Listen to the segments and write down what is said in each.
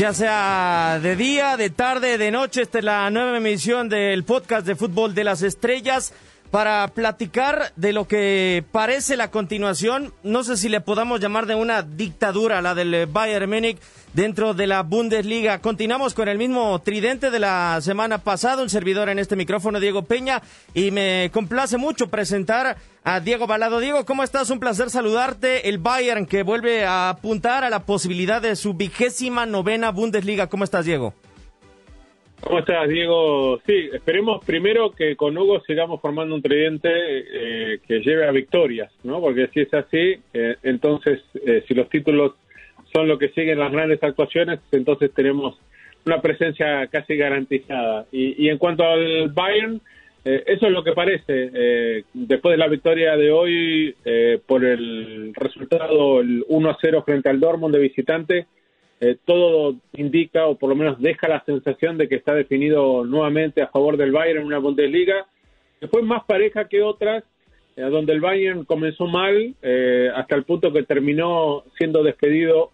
Ya sea de día, de tarde, de noche, esta es la nueva emisión del podcast de Fútbol de las Estrellas para platicar de lo que parece la continuación, no sé si le podamos llamar de una dictadura, la del Bayern Múnich dentro de la Bundesliga. Continuamos con el mismo tridente de la semana pasada, un servidor en este micrófono, Diego Peña, y me complace mucho presentar a Diego Balado. Diego, ¿cómo estás? Un placer saludarte. El Bayern que vuelve a apuntar a la posibilidad de su vigésima novena Bundesliga. ¿Cómo estás, Diego? ¿Cómo estás, Diego? Sí, esperemos primero que con Hugo sigamos formando un tridente eh, que lleve a victorias, ¿no? Porque si es así, eh, entonces, eh, si los títulos son lo que siguen las grandes actuaciones, entonces tenemos una presencia casi garantizada. Y, y en cuanto al Bayern, eso es lo que parece. después de la victoria de hoy, por el resultado, el 1-0 frente al Dortmund de visitante, eh, todo indica, o por lo menos deja la sensación de que está definido nuevamente a favor del Bayern en una Bundesliga, que fue más pareja que otras, eh, donde el Bayern comenzó mal, eh, hasta el punto que terminó siendo despedido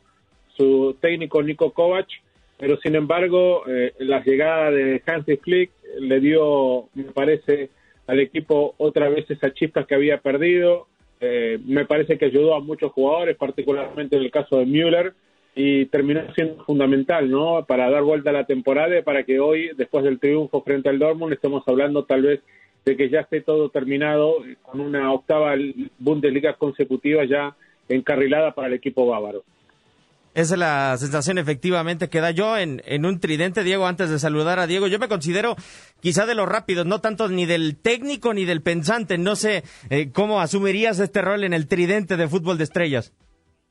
su técnico Nico Kovac, pero sin embargo, la llegada de Hansi Flick le dio, me parece, al equipo otra vez esa chispa que había perdido. me parece que ayudó a muchos jugadores, particularmente en el caso de Müller, y terminó siendo fundamental, ¿no? Para dar vuelta a la temporada y para que hoy, después del triunfo frente al Dortmund, estemos hablando tal vez de que ya esté todo terminado con una octava Bundesliga consecutiva ya encarrilada para el equipo bávaro. Esa es la sensación efectivamente que da yo en, en, un tridente, Diego, antes de saludar a Diego. Yo me considero quizá de los rápidos, no tanto ni del técnico ni del pensante. No sé eh, cómo asumirías este rol en el tridente de fútbol de estrellas.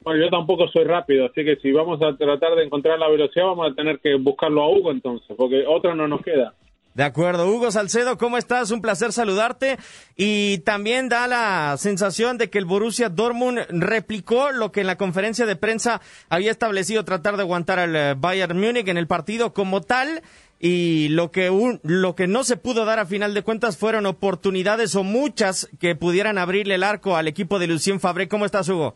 Bueno, yo tampoco soy rápido, así que si vamos a tratar de encontrar la velocidad, vamos a tener que buscarlo a Hugo entonces, porque otro no nos queda. De acuerdo, Hugo Salcedo, ¿cómo estás? Un placer saludarte. Y también da la sensación de que el Borussia Dortmund replicó lo que en la conferencia de prensa había establecido tratar de aguantar al eh, Bayern Múnich en el partido como tal. Y lo que, lo que no se pudo dar a final de cuentas fueron oportunidades o muchas que pudieran abrirle el arco al equipo de Lucien Fabré. ¿Cómo estás, Hugo?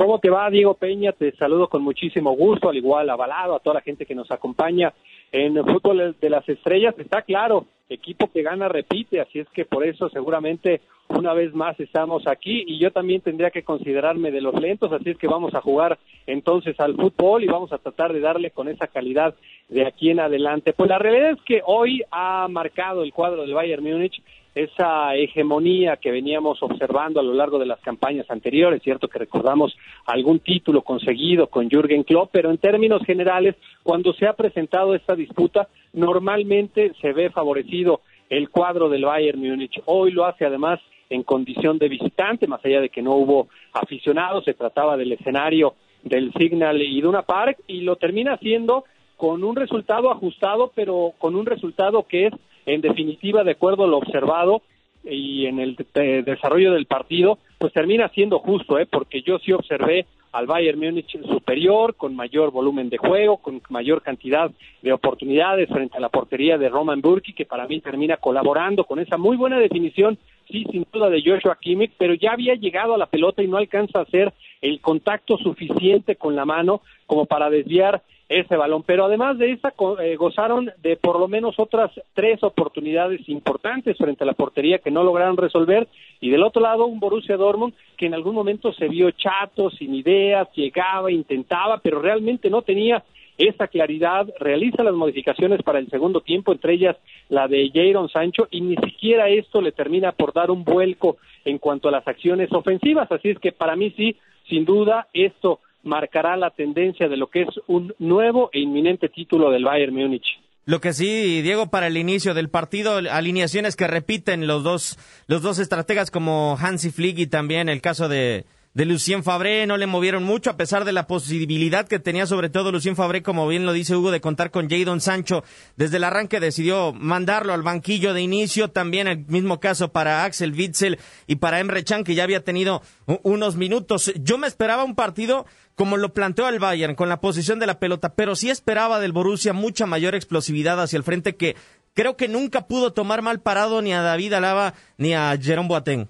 ¿Cómo te va, Diego Peña? Te saludo con muchísimo gusto, al igual avalado a toda la gente que nos acompaña en el fútbol de las estrellas. Está claro, equipo que gana repite, así es que por eso seguramente una vez más estamos aquí y yo también tendría que considerarme de los lentos, así es que vamos a jugar entonces al fútbol y vamos a tratar de darle con esa calidad de aquí en adelante. Pues la realidad es que hoy ha marcado el cuadro del Bayern Múnich esa hegemonía que veníamos observando a lo largo de las campañas anteriores, cierto que recordamos algún título conseguido con Jürgen Klopp, pero en términos generales, cuando se ha presentado esta disputa, normalmente se ve favorecido el cuadro del Bayern Múnich. Hoy lo hace además en condición de visitante, más allá de que no hubo aficionados, se trataba del escenario del Signal Iduna Park y lo termina haciendo con un resultado ajustado, pero con un resultado que es en definitiva, de acuerdo a lo observado y en el desarrollo del partido, pues termina siendo justo, ¿eh? porque yo sí observé al Bayern Múnich superior, con mayor volumen de juego, con mayor cantidad de oportunidades frente a la portería de Roman Burki, que para mí termina colaborando con esa muy buena definición, sí, sin duda de Joshua Kimmich, pero ya había llegado a la pelota y no alcanza a hacer el contacto suficiente con la mano como para desviar ese balón. Pero además de esta, eh, gozaron de por lo menos otras tres oportunidades importantes frente a la portería que no lograron resolver. Y del otro lado, un Borussia Dortmund que en algún momento se vio chato, sin ideas, llegaba, intentaba, pero realmente no tenía esa claridad, realiza las modificaciones para el segundo tiempo, entre ellas la de Jadon Sancho, y ni siquiera esto le termina por dar un vuelco en cuanto a las acciones ofensivas. Así es que para mí sí, sin duda, esto marcará la tendencia de lo que es un nuevo e inminente título del Bayern Múnich. Lo que sí, Diego, para el inicio del partido, alineaciones que repiten los dos, los dos estrategas como Hansi Flick y también el caso de, de Lucien Fabré, no le movieron mucho a pesar de la posibilidad que tenía sobre todo Lucien Fabré, como bien lo dice Hugo, de contar con Jadon Sancho. Desde el arranque decidió mandarlo al banquillo de inicio, también el mismo caso para Axel Witzel y para Emre Can, que ya había tenido unos minutos. Yo me esperaba un partido como lo planteó el Bayern, con la posición de la pelota, pero sí esperaba del Borussia mucha mayor explosividad hacia el frente que creo que nunca pudo tomar mal parado ni a David Alaba ni a Jerome Boateng.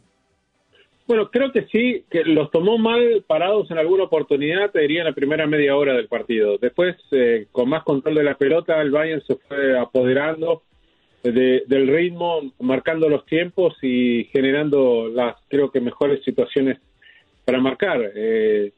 Bueno, creo que sí, que los tomó mal parados en alguna oportunidad, te diría en la primera media hora del partido. Después, eh, con más control de la pelota, el Bayern se fue apoderando del ritmo, marcando los tiempos y generando las, creo que, mejores situaciones para marcar. Eh,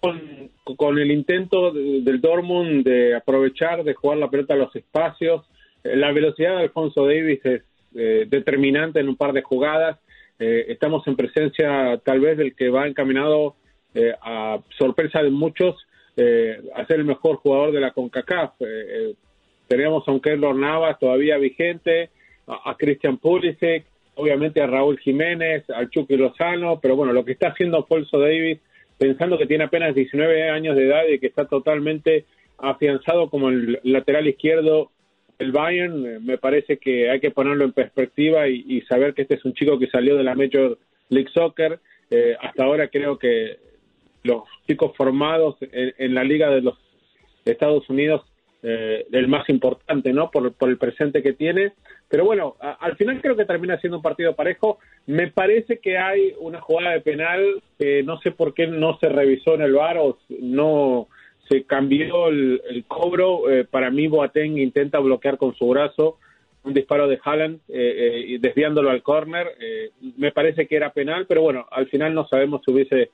con, el intento del Dortmund de aprovechar, de jugar la pelota a los espacios, eh, la velocidad de Alfonso Davis es determinante en un par de jugadas eh, estamos en presencia tal vez del que va encaminado eh, a sorpresa de muchos eh, a ser el mejor jugador de la CONCACAF. teníamos a un Keylor Navas todavía vigente, a, Christian Pulisic, obviamente a Raúl Jiménez, al Chucky Lozano, pero bueno, lo que está haciendo Polso Davis, pensando que tiene apenas 19 años de edad y que está totalmente afianzado como el lateral izquierdo el Bayern, eh, me parece que hay que ponerlo en perspectiva y, saber que este es un chico que salió de la Major League Soccer. Eh, hasta ahora creo que los chicos formados en, la Liga de los Estados Unidos, eh, el más importante, ¿no? Por, el presente que tiene. Pero bueno, al final creo que termina siendo un partido parejo. Me parece que hay una jugada de penal que no sé por qué no se revisó en el VAR o no se cambió el, cobro. Eh, para mí, Boateng intenta bloquear con su brazo un disparo de Haaland eh, eh desviándolo al córner. Eh, me parece que era penal, pero bueno, al final no sabemos si hubiese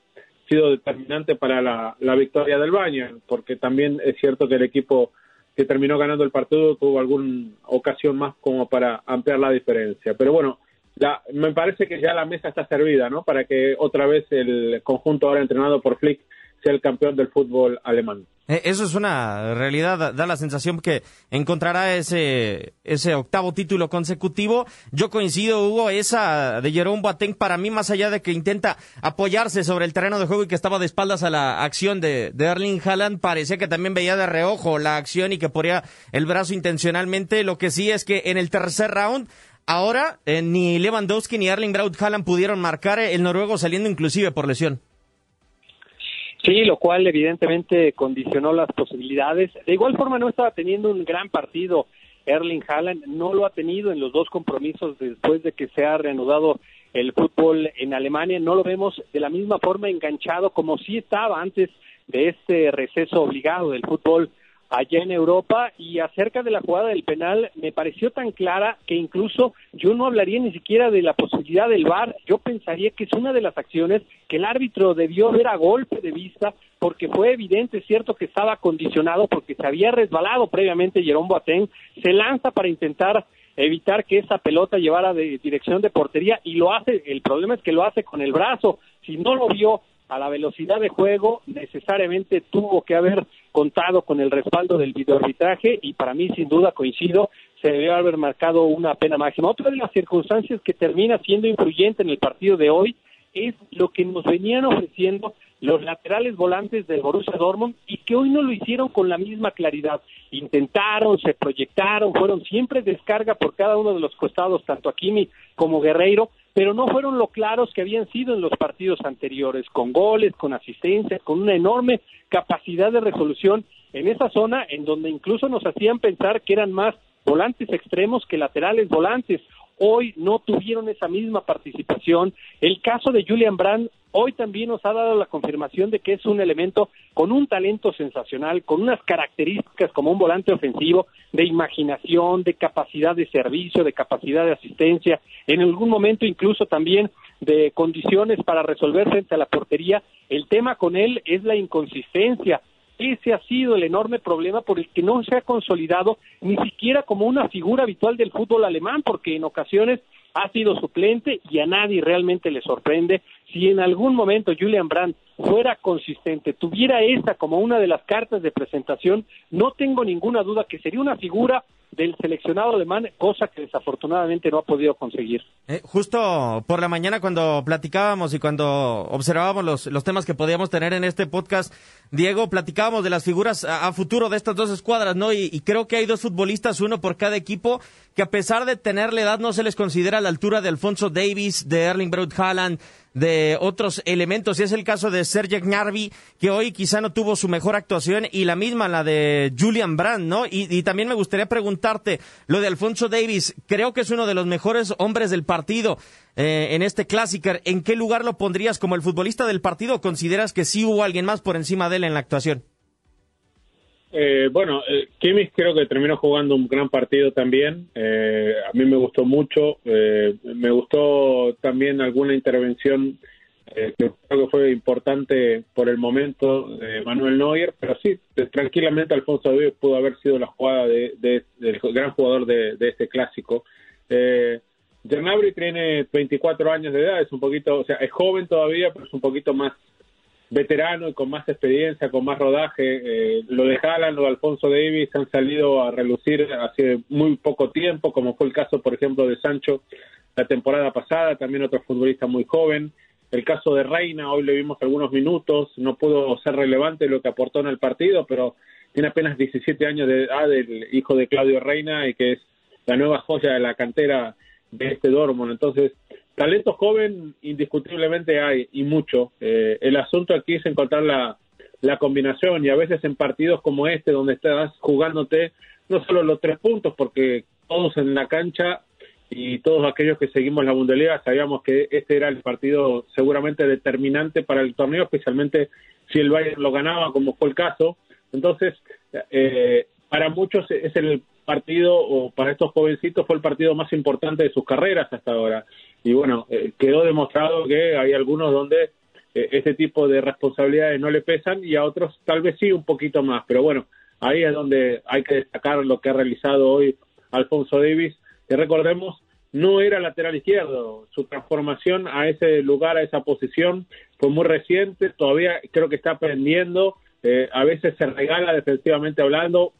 sido determinante para la, victoria del Bayern, porque también es cierto que el equipo que terminó ganando el partido tuvo alguna ocasión más como para ampliar la diferencia. Pero bueno, ya, me parece que ya la mesa está servida, ¿no? Para que otra vez el conjunto ahora entrenado por Flick sea el campeón del fútbol alemán. Eh, eso es una realidad, da la sensación que encontrará ese, ese octavo título consecutivo. Yo coincido, Hugo, esa de Jerome Boateng para mí, más allá de que intenta apoyarse sobre el terreno de juego y que estaba de espaldas a la acción de, de Erling Haaland, parecía que también veía de reojo la acción y que ponía el brazo intencionalmente. Lo que sí es que en el tercer round Ahora, eh, ni Lewandowski ni Erling Braut Haaland pudieron marcar, eh, el noruego saliendo inclusive por lesión. Sí, lo cual evidentemente condicionó las posibilidades. De igual forma no estaba teniendo un gran partido Erling Haaland, no lo ha tenido en los dos compromisos después de que se ha reanudado el fútbol en Alemania, no lo vemos de la misma forma enganchado como sí estaba antes de este receso obligado del fútbol allá en Europa y acerca de la jugada del penal me pareció tan clara que incluso yo no hablaría ni siquiera de la posibilidad del VAR, yo pensaría que es una de las acciones que el árbitro debió ver a golpe de vista porque fue evidente, cierto que estaba condicionado porque se había resbalado previamente Jerome Boateng, se lanza para intentar evitar que esa pelota llevara de dirección de portería y lo hace, el problema es que lo hace con el brazo, si no lo vio a la velocidad de juego, necesariamente tuvo que haber contado con el respaldo del videoarbitraje y para mí, sin duda, coincido, se debió haber marcado una pena máxima. Otra de las circunstancias que termina siendo influyente en el partido de hoy es lo que nos venían ofreciendo los laterales volantes del Borussia Dortmund y que hoy no lo hicieron con la misma claridad. Intentaron, se proyectaron, fueron siempre descarga por cada uno de los costados, tanto Akimi como Guerreiro, pero no fueron lo claros que habían sido en los partidos anteriores, con goles, con asistencias, con una enorme capacidad de resolución en esa zona en donde incluso nos hacían pensar que eran más volantes extremos que laterales volantes. Hoy no tuvieron esa misma participación. El caso de Julian Brand hoy también nos ha dado la confirmación de que es un elemento con un talento sensacional, con unas características como un volante ofensivo, de imaginación, de capacidad de servicio, de capacidad de asistencia, en algún momento incluso también de condiciones para resolver frente a la portería. El tema con él es la inconsistencia. Ese ha sido el enorme problema por el que no se ha consolidado ni siquiera como una figura habitual del fútbol alemán, porque en ocasiones ha sido suplente y a nadie realmente le sorprende. Si en algún momento Julian Brandt fuera consistente, tuviera esa como una de las cartas de presentación, no tengo ninguna duda que sería una figura del seleccionado alemán, cosa que desafortunadamente no ha podido conseguir. Eh, justo por la mañana cuando platicábamos y cuando observábamos los, los temas que podíamos tener en este podcast, Diego, platicábamos de las figuras a, futuro de estas dos escuadras, ¿no? Y, y, creo que hay dos futbolistas, uno por cada equipo, que a pesar de tener la edad no se les considera a la altura de Alfonso Davis, de Erling Braut Haaland, de otros elementos, y es el caso de Sergej Gnarvi, que hoy quizá no tuvo su mejor actuación, y la misma, la de Julian Brandt, ¿no? Y, también me gustaría preguntarte, lo de Alfonso Davis, creo que es uno de los mejores hombres del partido eh, en este clásico, ¿en qué lugar lo pondrías como el futbolista del partido consideras que sí hubo alguien más por encima de él en la actuación? Eh, bueno, eh, Kimmich creo que terminó jugando un gran partido también. Eh, a mí me gustó mucho. Eh, me gustó también alguna intervención que creo que fue importante por el momento de Manuel Neuer, pero sí, tranquilamente Alfonso David pudo haber sido la jugada de, del gran jugador de, este clásico. Eh, tiene 24 años de edad, es un poquito, o sea, es joven todavía, pero es un poquito más veterano y con más experiencia, con más rodaje. Eh, lo de Haaland, lo de Alfonso Davis han salido a relucir hace muy poco tiempo, como fue el caso, por ejemplo, de Sancho la temporada pasada, también otro futbolista muy joven. El caso de Reina, hoy le vimos algunos minutos, no pudo ser relevante lo que aportó en el partido, pero tiene apenas 17 años de edad, el hijo de Claudio Reina, y que es la nueva joya de la cantera de este Dortmund. Entonces, talento joven indiscutiblemente hay y mucho. Eh, el asunto aquí es encontrar la, la combinación y a veces en partidos como este donde estás jugándote no solo los tres puntos porque todos en la cancha y todos aquellos que seguimos la Bundesliga sabíamos que este era el partido seguramente determinante para el torneo, especialmente si el Bayern lo ganaba, como fue el caso. Entonces, eh, para muchos es el partido, o para estos jovencitos fue el partido más importante de sus carreras hasta ahora y bueno, eh, quedó demostrado que hay algunos donde eh, este tipo de responsabilidades no le pesan y a otros tal vez sí un poquito más, pero bueno, ahí es donde hay que destacar lo que ha realizado hoy Alfonso Davis, que recordemos no era lateral izquierdo, su transformación a ese lugar, a esa posición fue muy reciente, todavía creo que está aprendiendo, eh, a veces se regala defensivamente hablando,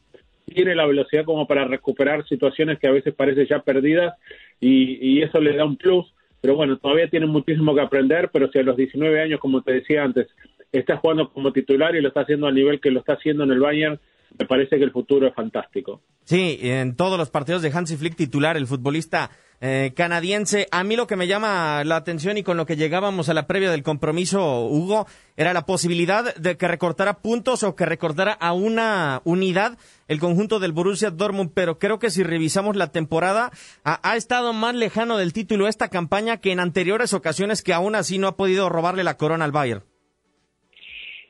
tiene la velocidad como para recuperar situaciones que a veces parecen ya perdidas y, eso le da un plus. Pero bueno, todavía tiene muchísimo que aprender, pero si a los 19 años, como te decía antes, está jugando como titular y lo está haciendo a nivel que lo está haciendo en el Bayern, me parece que el futuro es fantástico. Sí, en todos los partidos de Hansi Flick titular, el futbolista eh, canadiense. A mí lo que me llama la atención y con lo que llegábamos a la previa del compromiso, Hugo, era la posibilidad de que recortara puntos o que recortara a una unidad el conjunto del Borussia Dortmund, pero creo que si revisamos la temporada, ha, ha, estado más lejano del título esta campaña que en anteriores ocasiones que aún así no ha podido robarle la corona al Bayern.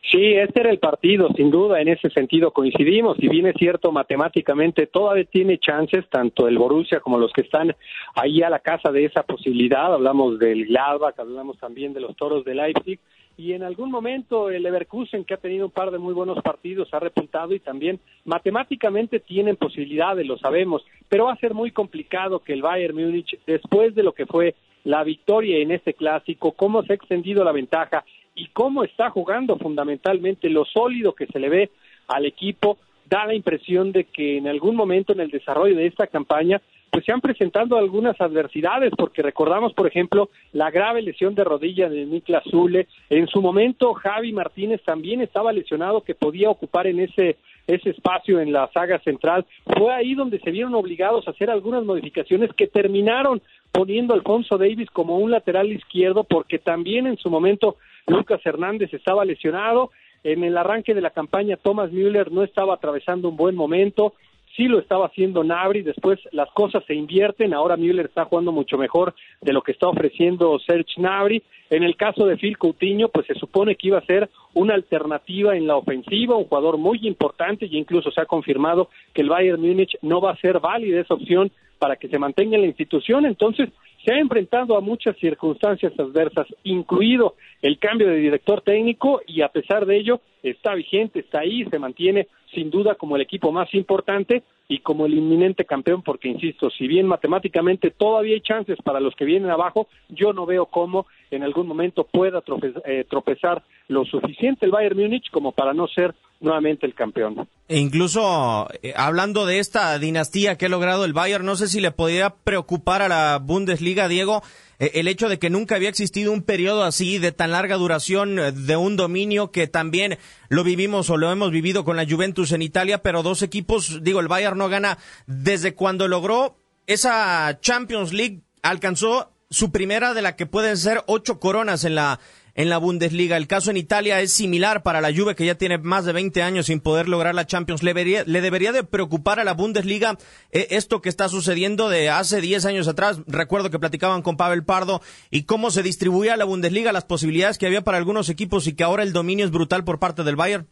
Sí, este era el partido, sin duda, en ese sentido coincidimos. Si bien es cierto, matemáticamente todavía tiene chances, tanto el Borussia como los que están ahí a la casa de esa posibilidad. Hablamos del Gladbach, hablamos también de los toros de Leipzig. Y en algún momento el Leverkusen, que ha tenido un par de muy buenos partidos, ha repuntado y también matemáticamente tienen posibilidades, lo sabemos. Pero va a ser muy complicado que el Bayern Múnich, después de lo que fue la victoria en este clásico, cómo se ha extendido la ventaja y cómo está jugando fundamentalmente, lo sólido que se le ve al equipo, da la impresión de que en algún momento en el desarrollo de esta campaña pues se han presentado algunas adversidades, porque recordamos, por ejemplo, la grave lesión de rodilla de Niklas Zule. En su momento, Javi Martínez también estaba lesionado, que podía ocupar en ese, ese espacio en la saga central. Fue ahí donde se vieron obligados a hacer algunas modificaciones que terminaron poniendo Alfonso Davis como un lateral izquierdo, porque también en su momento Lucas Hernández estaba lesionado. En el arranque de la campaña, Thomas Müller no estaba atravesando un buen momento. Sí lo estaba haciendo Nabri, después las cosas se invierten, ahora Müller está jugando mucho mejor de lo que está ofreciendo Serge Nabri. En el caso de Phil Coutinho, pues se supone que iba a ser una alternativa en la ofensiva, un jugador muy importante y incluso se ha confirmado que el Bayern Múnich no va a ser válida esa opción para que se mantenga en la institución. Entonces, se ha enfrentado a muchas circunstancias adversas, incluido el cambio de director técnico, y a pesar de ello está vigente, está ahí, se mantiene sin duda como el equipo más importante, y como el inminente campeón, porque insisto, si bien matemáticamente todavía hay chances para los que vienen abajo, yo no veo cómo en algún momento pueda eh, tropezar lo suficiente el Bayern Múnich como para no ser nuevamente el campeón. E incluso eh, hablando de esta dinastía que ha logrado el Bayern, no sé si le podría preocupar a la Bundesliga, Diego, eh, el hecho de que nunca había existido un periodo así de tan larga duración eh, de un dominio que también lo vivimos o lo hemos vivido con la Juventus en Italia, pero dos equipos, digo, el Bayern no gana desde cuando logró esa Champions League, alcanzó su primera de la que pueden ser ocho coronas en la en la Bundesliga. El caso en Italia es similar para la Juve, que ya tiene más de 20 años sin poder lograr la Champions. ¿Le debería, le debería de preocupar a la Bundesliga eh, esto que está sucediendo de hace 10 años atrás? Recuerdo que platicaban con Pavel Pardo y cómo se distribuía la Bundesliga, las posibilidades que había para algunos equipos y que ahora el dominio es brutal por parte del Bayern.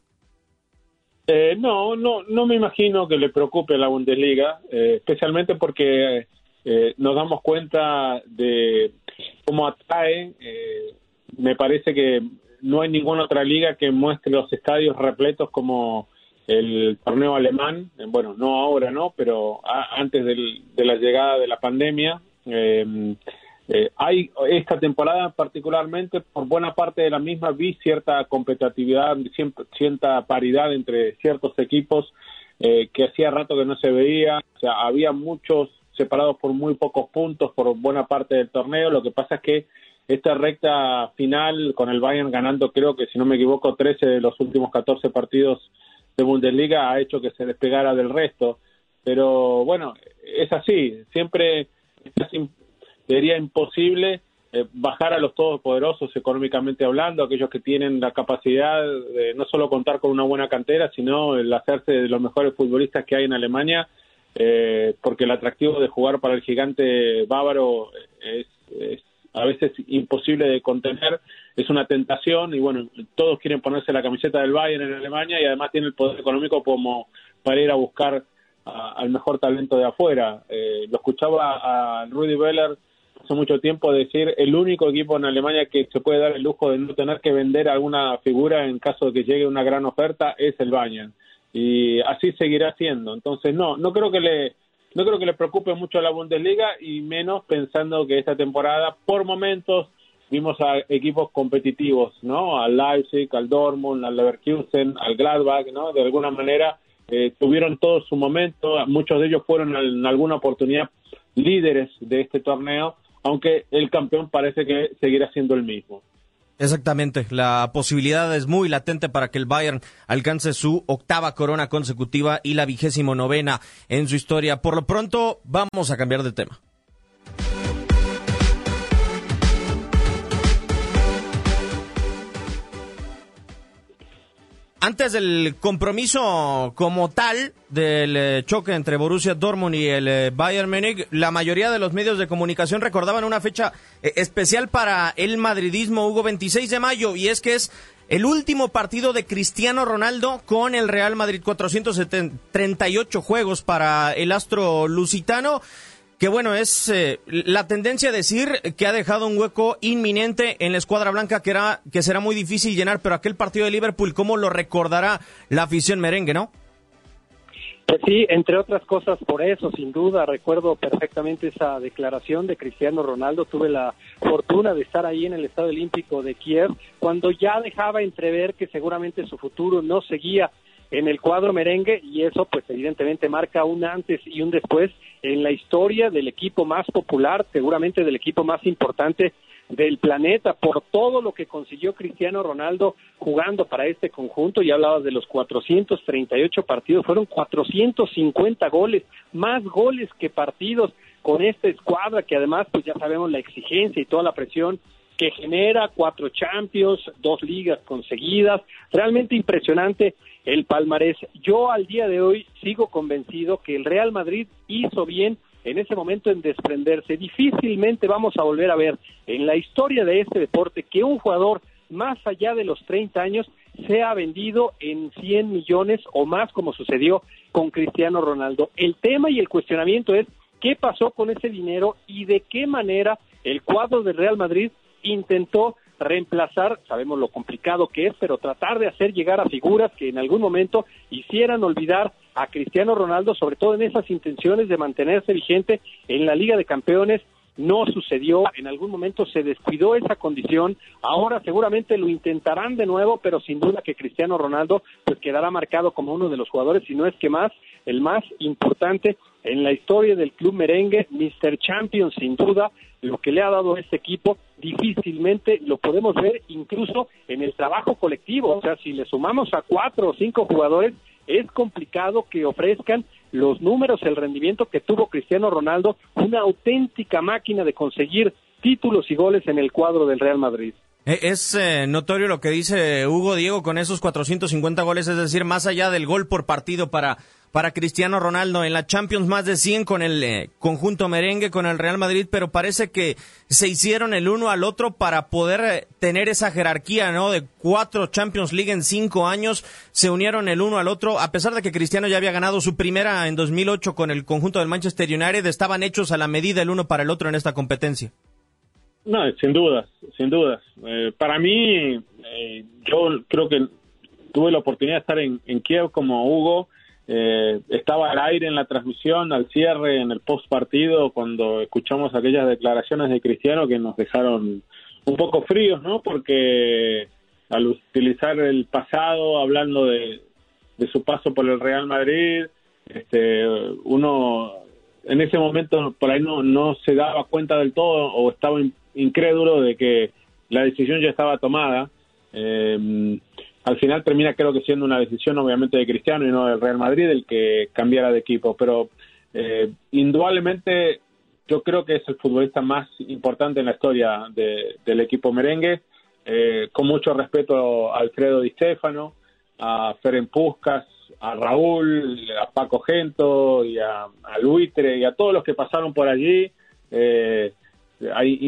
Eh, no, no, no me imagino que le preocupe a la Bundesliga, eh, especialmente porque nos damos cuenta de cómo atrae me parece que no hay ninguna otra liga que muestre los estadios repletos como el torneo alemán, bueno, no ahora, ¿no? Pero antes de la llegada de la pandemia. Em, eh, hay esta temporada particularmente, por buena parte de la misma, vi cierta competitividad, cierta paridad entre ciertos equipos eh, que hacía rato que no se veía. O sea, había muchos separados por muy pocos puntos por buena parte del torneo. Lo que pasa es que esta recta final con el Bayern ganando, creo que si no me equivoco, 13 de los últimos 14 partidos de Bundesliga ha hecho que se despegara del resto. Pero bueno, es así, siempre sería imposible eh, bajar a los todopoderosos económicamente hablando, aquellos que tienen la capacidad de no solo contar con una buena cantera, sino el hacerse de los mejores futbolistas que hay en Alemania, eh, porque el atractivo de jugar para el gigante bávaro es, es a veces imposible de contener, es una tentación y bueno, todos quieren ponerse la camiseta del Bayern en Alemania y además tiene el poder económico como para ir a buscar al mejor talento de afuera. Eh, lo escuchaba a Rudy Beller hace mucho tiempo decir el único equipo en Alemania que se puede dar el lujo de no tener que vender alguna figura en caso de que llegue una gran oferta es el Bayern y así seguirá siendo. Entonces no, no creo que le no creo que le preocupe mucho a la Bundesliga y menos pensando que esta temporada, por momentos, vimos a equipos competitivos, ¿no? Al Leipzig, al Dortmund, al Leverkusen, al Gladbach, ¿no? De alguna manera eh, tuvieron todo su momento, muchos de ellos fueron en alguna oportunidad líderes de este torneo, aunque el campeón parece que seguirá siendo el mismo. Exactamente, la posibilidad es muy latente para que el Bayern alcance su octava corona consecutiva y la vigésimo novena en su historia. Por lo pronto, vamos a cambiar de tema. Antes del compromiso como tal del eh, choque entre Borussia Dortmund y el eh, Bayern Múnich, la mayoría de los medios de comunicación recordaban una fecha eh, especial para el madridismo, Hugo, 26 de mayo, y es que es el último partido de Cristiano Ronaldo con el Real Madrid, 438 juegos para el astro lusitano que bueno, es eh, la tendencia a decir que ha dejado un hueco inminente en la escuadra blanca que, era, que será muy difícil llenar, pero aquel partido de Liverpool, ¿cómo lo recordará la afición merengue, no? Pues sí, entre otras cosas por eso, sin duda, recuerdo perfectamente esa declaración de Cristiano Ronaldo, tuve la fortuna de estar ahí en el Estado Olímpico de Kiev, cuando ya dejaba entrever que seguramente su futuro no seguía en el cuadro merengue y eso pues evidentemente marca un antes y un después en la historia del equipo más popular, seguramente del equipo más importante del planeta por todo lo que consiguió Cristiano Ronaldo jugando para este conjunto. Ya hablabas de los 438 partidos, fueron 450 goles, más goles que partidos con esta escuadra que además pues ya sabemos la exigencia y toda la presión que genera cuatro Champions, dos ligas conseguidas, realmente impresionante el palmarés. Yo al día de hoy sigo convencido que el Real Madrid hizo bien en ese momento en desprenderse. Difícilmente vamos a volver a ver en la historia de este deporte que un jugador más allá de los 30 años sea vendido en 100 millones o más como sucedió con Cristiano Ronaldo. El tema y el cuestionamiento es qué pasó con ese dinero y de qué manera el cuadro del Real Madrid intentó reemplazar, sabemos lo complicado que es, pero tratar de hacer llegar a figuras que en algún momento hicieran olvidar a Cristiano Ronaldo, sobre todo en esas intenciones de mantenerse vigente en la Liga de Campeones. No sucedió, en algún momento se descuidó esa condición, ahora seguramente lo intentarán de nuevo, pero sin duda que Cristiano Ronaldo pues quedará marcado como uno de los jugadores, si no es que más, el más importante en la historia del club merengue, Mr. Champion sin duda, lo que le ha dado a este equipo difícilmente lo podemos ver incluso en el trabajo colectivo, o sea, si le sumamos a cuatro o cinco jugadores, es complicado que ofrezcan los números, el rendimiento que tuvo Cristiano Ronaldo, una auténtica máquina de conseguir títulos y goles en el cuadro del Real Madrid. Eh, es eh, notorio lo que dice Hugo Diego con esos 450 goles, es decir, más allá del gol por partido para, para Cristiano Ronaldo en la Champions, más de 100 con el eh, conjunto merengue, con el Real Madrid, pero parece que se hicieron el uno al otro para poder tener esa jerarquía, ¿no? De cuatro Champions League en cinco años, se unieron el uno al otro, a pesar de que Cristiano ya había ganado su primera en 2008 con el conjunto del Manchester United, estaban hechos a la medida el uno para el otro en esta competencia. No, sin dudas, sin dudas. Eh, para mí, eh, yo creo que tuve la oportunidad de estar en, Kiev como Hugo. Eh, estaba al aire en la transmisión, al cierre, en el post partido, cuando escuchamos aquellas declaraciones de Cristiano que nos dejaron un poco fríos, ¿no? Porque al utilizar el pasado, hablando de, su paso por el Real Madrid, este, uno en ese momento por ahí no, no se daba cuenta del todo o estaba incrédulo de que la decisión ya estaba tomada. Eh, al final termina creo que siendo una decisión obviamente de Cristiano y no del Real Madrid el que cambiara de equipo, pero eh, indudablemente yo creo que es el futbolista más importante en la historia del equipo merengue, eh, con mucho respeto a Alfredo Di Stefano, a Ferenc Puskas, a Raúl, a Paco Gento y a, a Luitre y a todos los que pasaron por allí. Eh, hay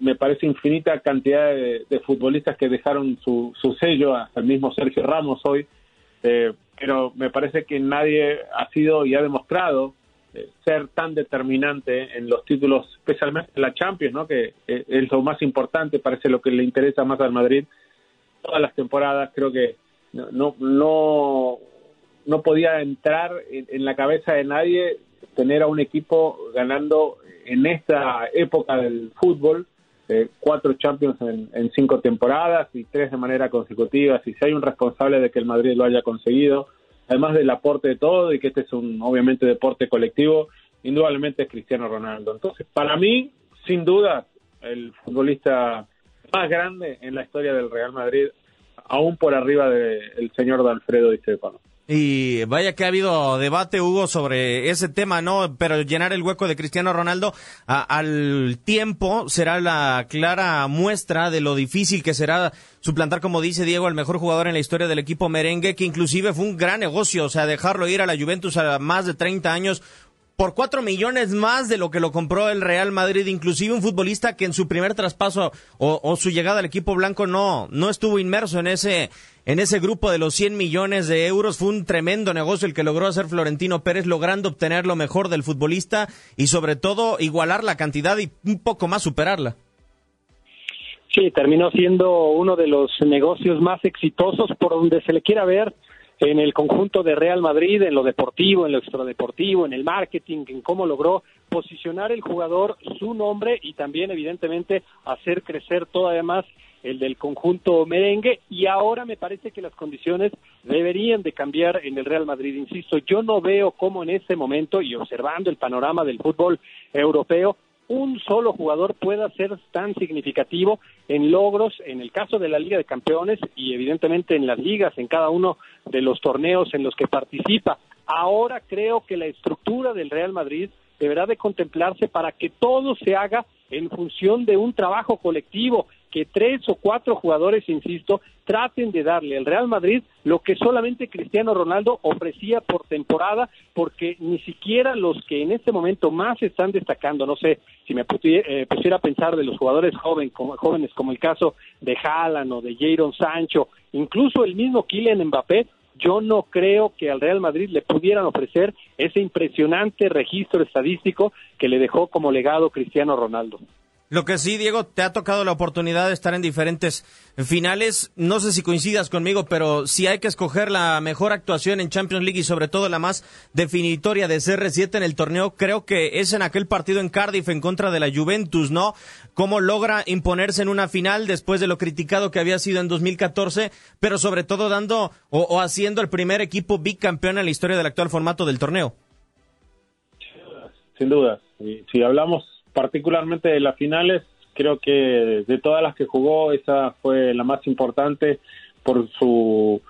me parece infinita cantidad de, futbolistas que dejaron su, sello, hasta el mismo Sergio Ramos hoy, eh, pero me parece que nadie ha sido y ha demostrado eh, ser tan determinante en los títulos, especialmente en la Champions, ¿no? que eh, es lo más importante, parece lo que le interesa más al Madrid. Todas las temporadas creo que no no no, podía entrar en la cabeza de nadie tener a un equipo ganando en esta época del fútbol eh, cuatro Champions en, cinco temporadas y tres de manera consecutiva. Si hay un responsable de que el Madrid lo haya conseguido, además del aporte de todo y que este es un obviamente deporte colectivo, indudablemente es Cristiano Ronaldo. Entonces, para mí, sin duda, el futbolista más grande en la historia del Real Madrid, aún por arriba del señor Alfredo Di Stefano. Y vaya que ha habido debate, Hugo, sobre ese tema, ¿no? Pero llenar el hueco de Cristiano Ronaldo al tiempo será la clara muestra de lo difícil que será suplantar, como dice Diego, al mejor jugador en la historia del equipo merengue, que inclusive fue un gran negocio, o sea, dejarlo ir a la Juventus a más de 30 años por cuatro millones más de lo que lo compró el Real Madrid, inclusive un futbolista que en su primer traspaso o, su llegada al equipo blanco no, no estuvo inmerso en ese, en ese grupo de los 100 millones de euros. Fue un tremendo negocio el que logró hacer Florentino Pérez, logrando obtener lo mejor del futbolista y sobre todo igualar la cantidad y un poco más superarla. Sí, terminó siendo uno de los negocios más exitosos por donde se le quiera ver en el conjunto de Real Madrid, en lo deportivo, en lo extradeportivo, en el marketing, en cómo logró posicionar el jugador su nombre y también evidentemente hacer crecer todavía más el del conjunto merengue y ahora me parece que las condiciones deberían de cambiar en el Real Madrid. Insisto, yo no veo cómo en este momento y observando el panorama del fútbol europeo un solo jugador pueda ser tan significativo en logros en el caso de la Liga de Campeones y evidentemente en las ligas, en cada uno de los torneos en los que participa. Ahora creo que la estructura del Real Madrid deberá de contemplarse para que todo se haga en función de un trabajo colectivo que tres o cuatro jugadores, insisto, traten de darle al Real Madrid lo que solamente Cristiano Ronaldo ofrecía por temporada, porque ni siquiera los que en este momento más están destacando, no sé, si me eh, pusiera a pensar de los jugadores joven, jóvenes como el caso de Haaland o de Jadon Sancho, incluso el mismo Kylian Mbappé, yo no creo que al Real Madrid le pudieran ofrecer ese impresionante registro estadístico que le dejó como legado Cristiano Ronaldo. Lo que sí, Diego, te ha tocado la oportunidad de estar en diferentes finales. No sé si coincidas conmigo, pero si hay que escoger la mejor actuación en Champions League y sobre todo la más definitoria de CR7 en el torneo, creo que es en aquel partido en Cardiff en contra de la Juventus, ¿no? Cómo logra imponerse en una final después de lo criticado que había sido en 2014, pero sobre todo dando o, haciendo el primer equipo bicampeón en la historia del actual formato del torneo. Sin duda. Si hablamos particularmente de las finales, creo que de todas las que jugó, esa fue la más importante por su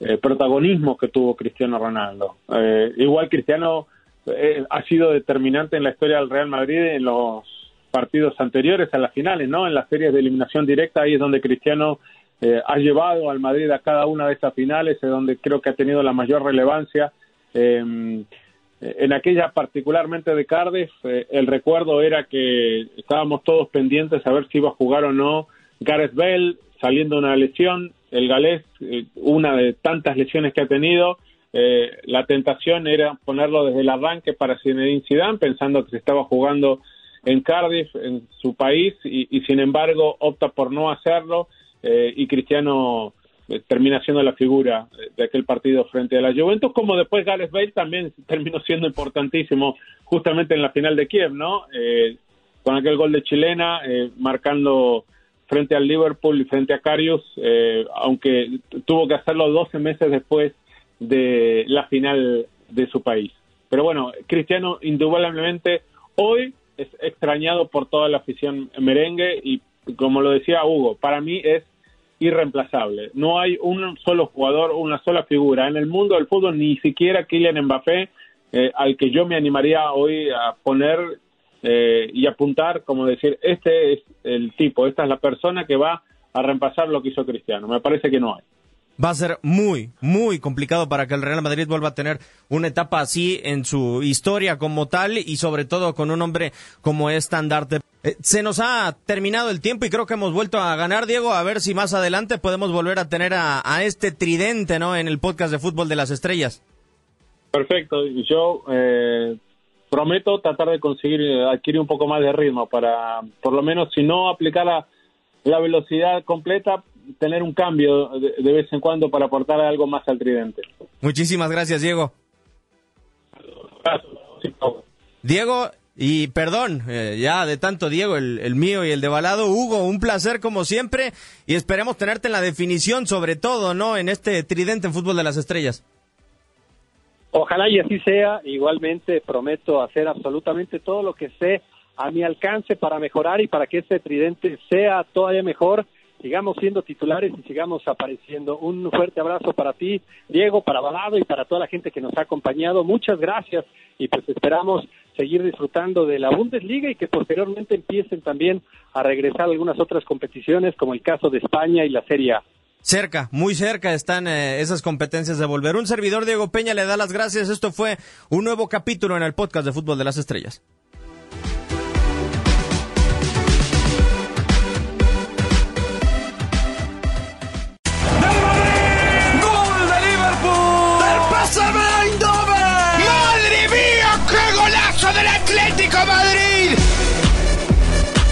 eh, protagonismo que tuvo Cristiano Ronaldo. Eh, igual Cristiano eh, ha sido determinante en la historia del Real Madrid en los partidos anteriores a las finales, ¿no? En las series de eliminación directa, ahí es donde Cristiano ha llevado al Madrid a cada una de estas finales, es donde creo que ha tenido la mayor relevancia. En aquella particularmente de Cardiff, eh, el recuerdo era que estábamos todos pendientes a ver si iba a jugar o no Gareth Bell saliendo una lesión, el galés, eh, una de tantas lesiones que ha tenido, eh, la tentación era ponerlo desde el arranque para Zinedine Zidane, pensando que se estaba jugando en Cardiff, en su país, y, y sin embargo opta por no hacerlo, y Cristiano eh, termina siendo la figura de aquel partido frente a la Juventus, como después Gales Bale también terminó siendo importantísimo justamente en la final de Kiev, ¿no? Eh, con aquel gol de chilena, eh, marcando frente al Liverpool y frente a Carius, aunque tuvo que hacerlo 12 meses después de la final de su país. Pero bueno, Cristiano indudablemente hoy es extrañado por toda la afición merengue y como lo decía Hugo, para mí es irreemplazable. No hay un solo jugador, una sola figura en el mundo del fútbol, ni siquiera Kylian Mbappé, eh, al que yo me animaría hoy a poner eh, y apuntar, como decir, este es el tipo, esta es la persona que va a reemplazar lo que hizo Cristiano. Me parece que no hay va a ser muy, muy complicado para que el Real Madrid vuelva a tener una etapa así en su historia como tal y sobre todo con un hombre como estandarte. Eh, se nos ha terminado el tiempo y creo que hemos vuelto a ganar, Diego. A ver si más adelante podemos volver a tener a, este tridente, ¿no? En el podcast de fútbol de las estrellas. Perfecto. Yo eh, prometo tratar de conseguir eh, adquirir un poco más de ritmo para, por lo menos, si no aplicar la velocidad completa, tener un cambio de, vez en cuando para aportar algo más al tridente. Muchísimas gracias, Diego. Diego, y perdón, eh, ya de tanto Diego, el, mío y el de Balado, Hugo, un placer como siempre y esperemos tenerte en la definición sobre todo, ¿no? En este tridente en fútbol de las estrellas. Ojalá y así sea, igualmente prometo hacer absolutamente todo lo que sé a mi alcance para mejorar y para que este tridente sea todavía mejor sigamos siendo titulares y sigamos apareciendo. Un fuerte abrazo para ti, Diego, para Balado y para toda la gente que nos ha acompañado. Muchas gracias y pues esperamos seguir disfrutando de la Bundesliga y que posteriormente empiecen también a regresar algunas otras competiciones como el caso de España y la Serie A. Cerca, muy cerca están eh, esas competencias de volver. Un servidor Diego Peña le da las gracias. Esto fue un nuevo capítulo en el podcast de Fútbol de las Estrellas.